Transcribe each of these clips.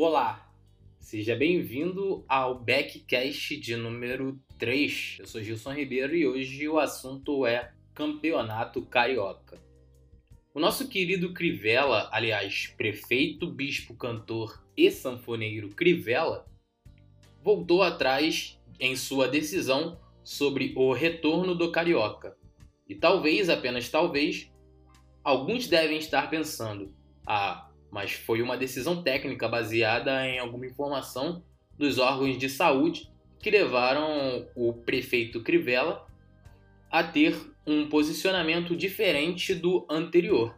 Olá, seja bem-vindo ao Backcast de número 3. Eu sou Gilson Ribeiro e hoje o assunto é Campeonato Carioca. O nosso querido Crivella, aliás, prefeito, bispo, cantor e sanfoneiro Crivella, voltou atrás em sua decisão sobre o retorno do Carioca. E talvez, apenas talvez, alguns devem estar pensando: ah, mas foi uma decisão técnica baseada em alguma informação dos órgãos de saúde que levaram o prefeito Crivella a ter um posicionamento diferente do anterior,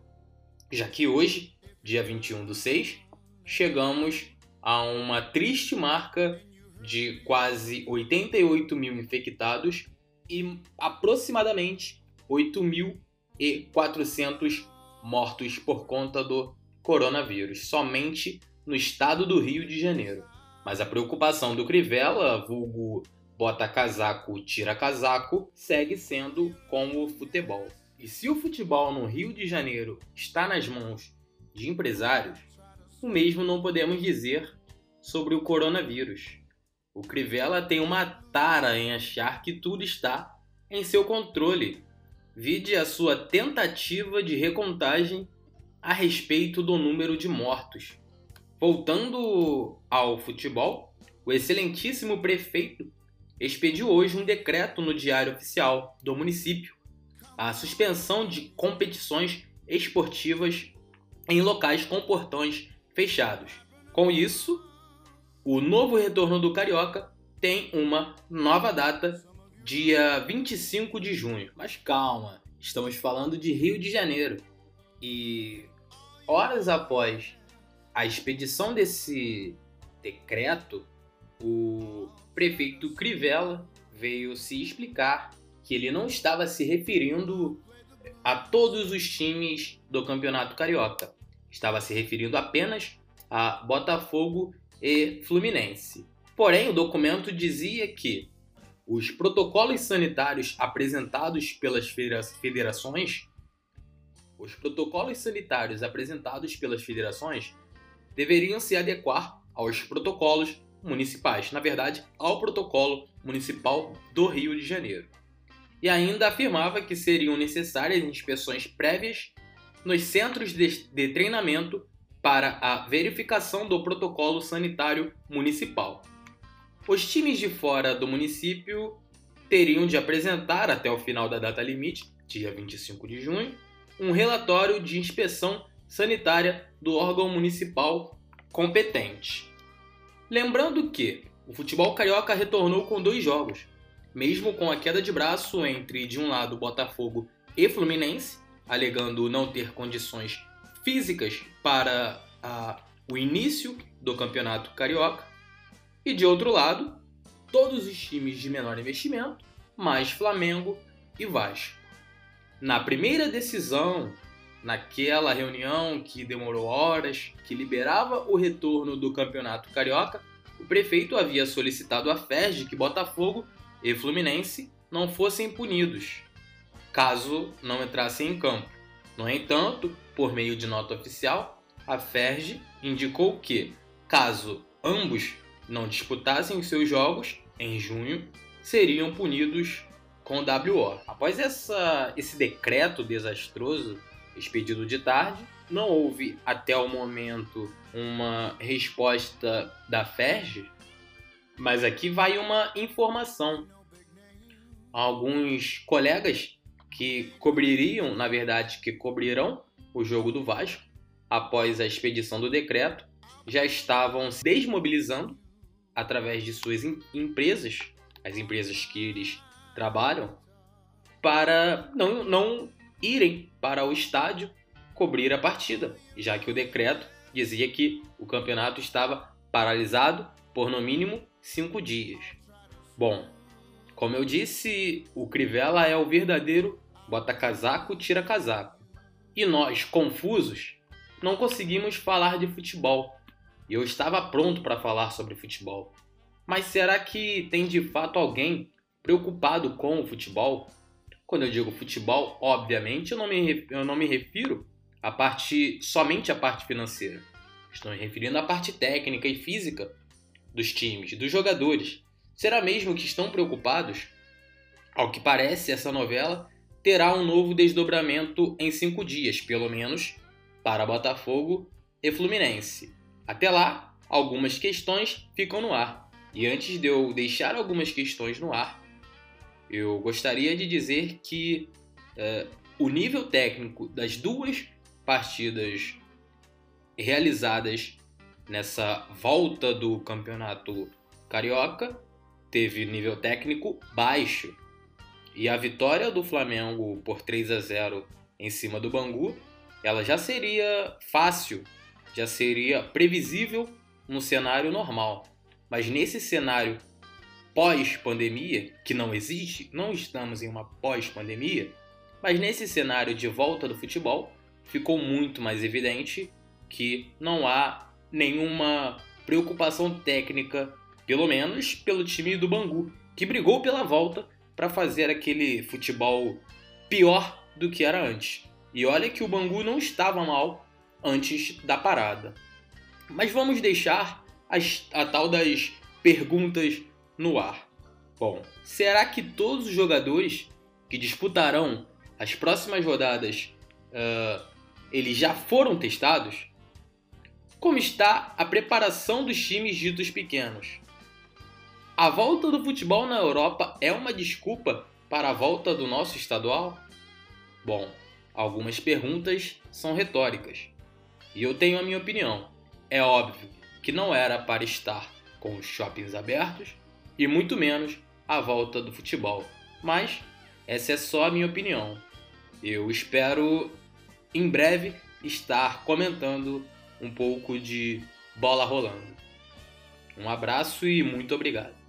já que hoje, dia 21 do 6, chegamos a uma triste marca de quase 88 mil infectados e aproximadamente 8.400 mortos por conta do coronavírus, somente no estado do Rio de Janeiro. Mas a preocupação do Crivella, vulgo bota casaco, tira casaco, segue sendo com o futebol. E se o futebol no Rio de Janeiro está nas mãos de empresários, o mesmo não podemos dizer sobre o coronavírus. O Crivella tem uma tara em achar que tudo está em seu controle. Vide a sua tentativa de recontagem a respeito do número de mortos. Voltando ao futebol, o excelentíssimo prefeito expediu hoje um decreto no Diário Oficial do município a suspensão de competições esportivas em locais com portões fechados. Com isso, o novo retorno do Carioca tem uma nova data, dia 25 de junho. Mas calma, estamos falando de Rio de Janeiro. E horas após a expedição desse decreto, o prefeito Crivella veio se explicar que ele não estava se referindo a todos os times do Campeonato Carioca. Estava se referindo apenas a Botafogo e Fluminense. Porém, o documento dizia que os protocolos sanitários apresentados pelas federações os protocolos sanitários apresentados pelas federações deveriam se adequar aos protocolos municipais, na verdade, ao protocolo municipal do Rio de Janeiro. E ainda afirmava que seriam necessárias inspeções prévias nos centros de, treinamento para a verificação do protocolo sanitário municipal. Os times de fora do município teriam de apresentar até o final da data limite, dia 25 de junho, um relatório de inspeção sanitária do órgão municipal competente. Lembrando que o futebol carioca retornou com dois jogos, mesmo com a queda de braço entre, de um lado, Botafogo e Fluminense, alegando não ter condições físicas para a, o início do campeonato carioca, e de outro lado, todos os times de menor investimento, mais Flamengo e Vasco. Na primeira decisão, naquela reunião que demorou horas, que liberava o retorno do Campeonato Carioca, o prefeito havia solicitado à FERJ que Botafogo e Fluminense não fossem punidos, caso não entrassem em campo. No entanto, por meio de nota oficial, a FERJ indicou que, caso ambos não disputassem seus jogos em junho, seriam punidos com WO. Após essa, esse decreto desastroso expedido de tarde, não houve até o momento uma resposta da FERJ, mas aqui vai uma informação. Alguns colegas que cobririam, na verdade, que cobrirão o jogo do Vasco após a expedição do decreto, já estavam se desmobilizando através de suas empresas, as empresas que eles trabalham para não, não irem para o estádio cobrir a partida, já que o decreto dizia que o campeonato estava paralisado por no mínimo cinco dias. Bom, como eu disse, o Crivella é o verdadeiro bota casaco, tira casaco. E nós, confusos, não conseguimos falar de futebol. Eu estava pronto para falar sobre futebol. Mas será que tem de fato alguém preocupado com o futebol. Quando eu digo futebol, obviamente, eu não me, eu não me refiro à parte, somente à parte financeira. Estou me referindo à parte técnica e física dos times, dos jogadores. Será mesmo que estão preocupados? Ao que parece, essa novela terá um novo desdobramento em cinco dias, pelo menos, para Botafogo e Fluminense. Até lá, algumas questões ficam no ar. E antes de eu deixar algumas questões no ar, eu gostaria de dizer que uh, o nível técnico das duas partidas realizadas nessa volta do campeonato carioca teve nível técnico baixo. E a vitória do Flamengo por 3 a 0 em cima do Bangu, ela já seria fácil, já seria previsível no cenário normal. Mas nesse cenário pós-pandemia, que não existe, não estamos em uma pós-pandemia, mas nesse cenário de volta do futebol, ficou muito mais evidente que não há nenhuma preocupação técnica, pelo menos pelo time do Bangu, que brigou pela volta para fazer aquele futebol pior do que era antes. E olha que o Bangu não estava mal antes da parada. Mas vamos deixar as, a tal das perguntas no ar. Bom, será que todos os jogadores que disputarão as próximas rodadas uh, eles já foram testados? Como está a preparação dos times ditos pequenos? A volta do futebol na Europa é uma desculpa para a volta do nosso estadual? Bom, algumas perguntas são retóricas. E eu tenho a minha opinião. É óbvio que não era para estar com os shoppings abertos e muito menos a volta do futebol. Mas essa é só a minha opinião. Eu espero em breve estar comentando um pouco de bola rolando. Um abraço e muito obrigado.